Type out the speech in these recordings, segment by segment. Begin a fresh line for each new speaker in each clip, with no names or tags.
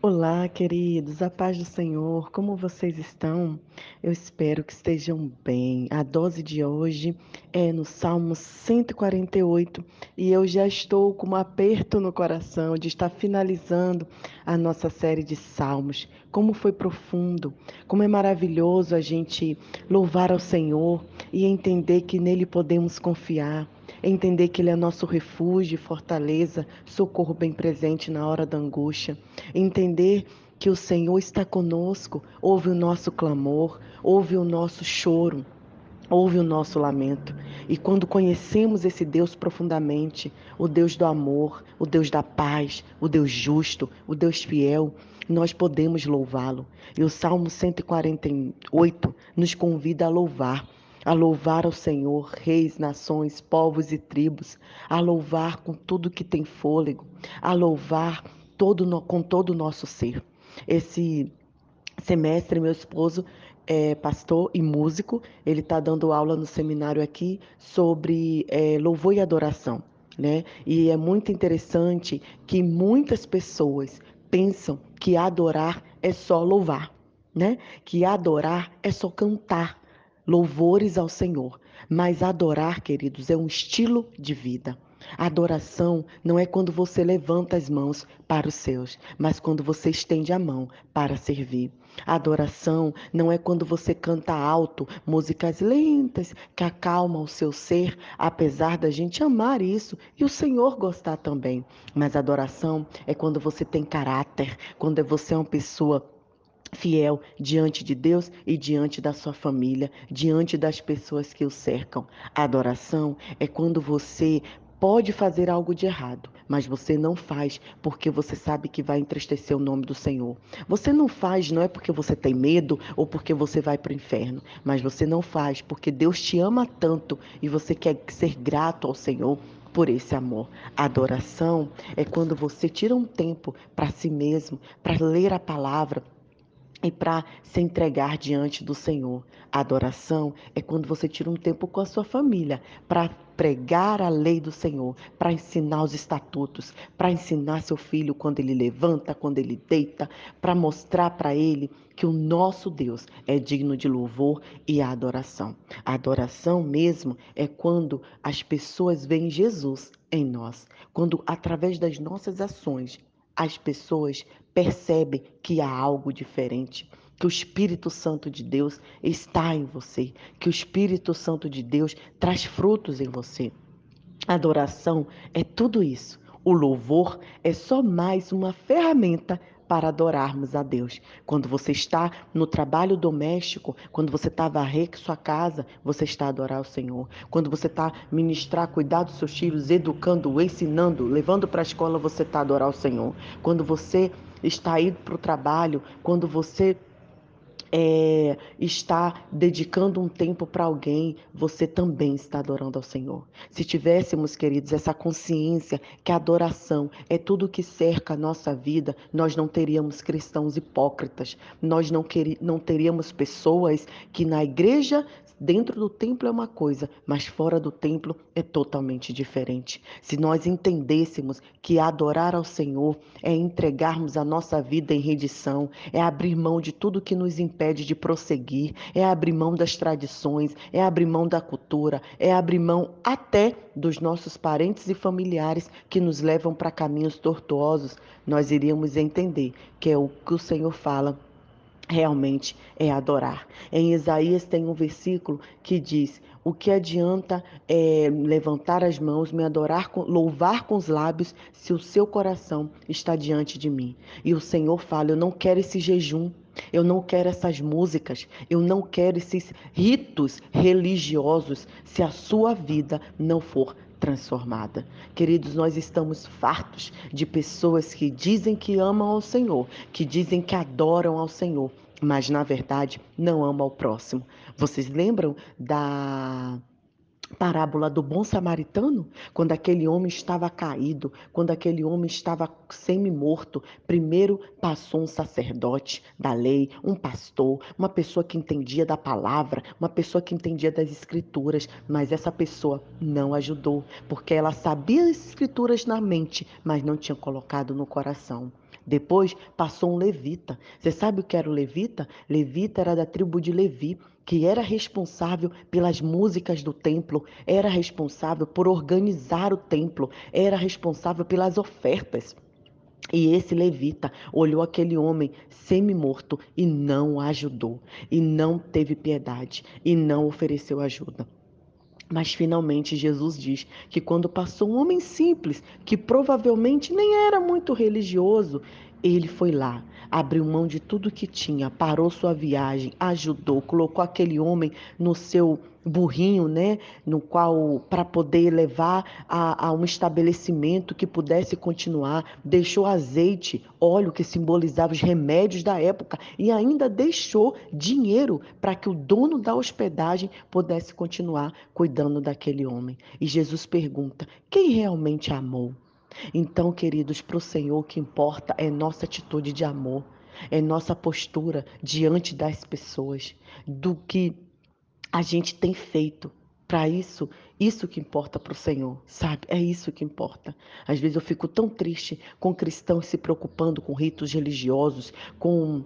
Olá, queridos, a paz do Senhor, como vocês estão? Eu espero que estejam bem. A dose de hoje é no Salmo 148 e eu já estou com um aperto no coração de estar finalizando a nossa série de salmos. Como foi profundo, como é maravilhoso a gente louvar ao Senhor e entender que nele podemos confiar entender que Ele é nosso refúgio fortaleza, socorro bem presente na hora da angústia, entender que o Senhor está conosco, ouve o nosso clamor, ouve o nosso choro, ouve o nosso lamento. E quando conhecemos esse Deus profundamente, o Deus do amor, o Deus da paz, o Deus justo, o Deus fiel, nós podemos louvá-lo. E o Salmo 148 nos convida a louvar a louvar ao Senhor, reis, nações, povos e tribos, a louvar com tudo que tem fôlego, a louvar todo com todo o nosso ser. Esse semestre, meu esposo é pastor e músico, ele está dando aula no seminário aqui sobre é, louvor e adoração. Né? E é muito interessante que muitas pessoas pensam que adorar é só louvar, né? Que adorar é só cantar, louvores ao Senhor. Mas adorar, queridos, é um estilo de vida. Adoração não é quando você levanta as mãos para os seus, mas quando você estende a mão para servir. Adoração não é quando você canta alto, músicas lentas que acalmam o seu ser, apesar da gente amar isso e o Senhor gostar também. Mas adoração é quando você tem caráter, quando você é uma pessoa fiel diante de Deus e diante da sua família, diante das pessoas que o cercam. A adoração é quando você pode fazer algo de errado, mas você não faz porque você sabe que vai entristecer o nome do Senhor. Você não faz não é porque você tem medo ou porque você vai para o inferno, mas você não faz porque Deus te ama tanto e você quer ser grato ao Senhor por esse amor. Adoração é quando você tira um tempo para si mesmo, para ler a palavra, e para se entregar diante do Senhor. A adoração é quando você tira um tempo com a sua família para pregar a lei do Senhor, para ensinar os estatutos, para ensinar seu filho quando ele levanta, quando ele deita, para mostrar para ele que o nosso Deus é digno de louvor e adoração. A adoração mesmo é quando as pessoas veem Jesus em nós, quando através das nossas ações as pessoas percebem que há algo diferente, que o Espírito Santo de Deus está em você, que o Espírito Santo de Deus traz frutos em você. Adoração é tudo isso. O louvor é só mais uma ferramenta para adorarmos a Deus. Quando você está no trabalho doméstico, quando você está a varrer sua casa, você está a adorar o Senhor. Quando você está ministrar, cuidar dos seus filhos, educando, ensinando, levando para a escola, você está a adorar o Senhor. Quando você está indo para o trabalho, quando você é, está dedicando um tempo para alguém, você também está adorando ao Senhor. Se tivéssemos, queridos, essa consciência que a adoração é tudo que cerca a nossa vida, nós não teríamos cristãos hipócritas, nós não, queri, não teríamos pessoas que na igreja Dentro do templo é uma coisa, mas fora do templo é totalmente diferente. Se nós entendêssemos que adorar ao Senhor é entregarmos a nossa vida em redição, é abrir mão de tudo que nos impede de prosseguir, é abrir mão das tradições, é abrir mão da cultura, é abrir mão até dos nossos parentes e familiares que nos levam para caminhos tortuosos, nós iríamos entender que é o que o Senhor fala realmente é adorar. Em Isaías tem um versículo que diz: O que adianta é, levantar as mãos, me adorar, louvar com os lábios, se o seu coração está diante de mim? E o Senhor fala: Eu não quero esse jejum. Eu não quero essas músicas, eu não quero esses ritos religiosos se a sua vida não for transformada. Queridos, nós estamos fartos de pessoas que dizem que amam ao Senhor, que dizem que adoram ao Senhor, mas na verdade não amam ao próximo. Vocês lembram da parábola do bom samaritano, quando aquele homem estava caído, quando aquele homem estava semi-morto, primeiro passou um sacerdote da lei, um pastor, uma pessoa que entendia da palavra, uma pessoa que entendia das escrituras, mas essa pessoa não ajudou, porque ela sabia as escrituras na mente, mas não tinha colocado no coração. Depois passou um levita. Você sabe o que era o levita? Levita era da tribo de Levi, que era responsável pelas músicas do templo, era responsável por organizar o templo, era responsável pelas ofertas. E esse levita olhou aquele homem semi-morto e não ajudou, e não teve piedade, e não ofereceu ajuda. Mas finalmente Jesus diz que quando passou um homem simples, que provavelmente nem era muito religioso, ele foi lá, abriu mão de tudo que tinha, parou sua viagem, ajudou, colocou aquele homem no seu burrinho, né, no qual para poder levar a, a, um estabelecimento que pudesse continuar, deixou azeite, óleo que simbolizava os remédios da época e ainda deixou dinheiro para que o dono da hospedagem pudesse continuar cuidando daquele homem. E Jesus pergunta: quem realmente amou? Então, queridos, para o Senhor o que importa é nossa atitude de amor, é nossa postura diante das pessoas, do que a gente tem feito. Para isso, isso que importa para o Senhor, sabe? É isso que importa. Às vezes eu fico tão triste com cristãos se preocupando com ritos religiosos, com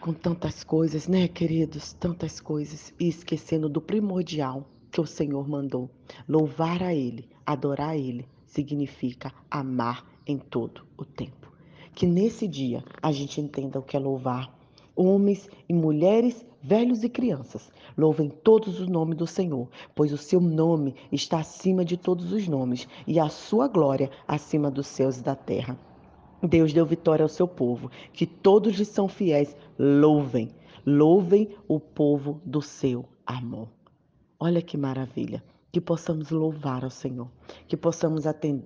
com tantas coisas, né, queridos? Tantas coisas e esquecendo do primordial que o Senhor mandou. Louvar a Ele, adorar a Ele, significa amar em todo o tempo. Que nesse dia a gente entenda o que é louvar. Homens e mulheres, velhos e crianças, louvem todos os nomes do Senhor, pois o seu nome está acima de todos os nomes e a sua glória acima dos céus e da terra. Deus deu vitória ao seu povo, que todos lhe são fiéis, louvem, louvem o povo do seu amor. Olha que maravilha que possamos louvar ao Senhor, que possamos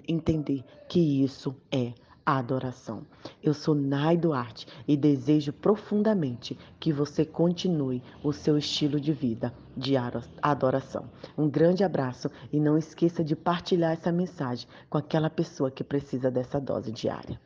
entender que isso é adoração. Eu sou Nai Duarte e desejo profundamente que você continue o seu estilo de vida de adoração. Um grande abraço e não esqueça de partilhar essa mensagem com aquela pessoa que precisa dessa dose diária.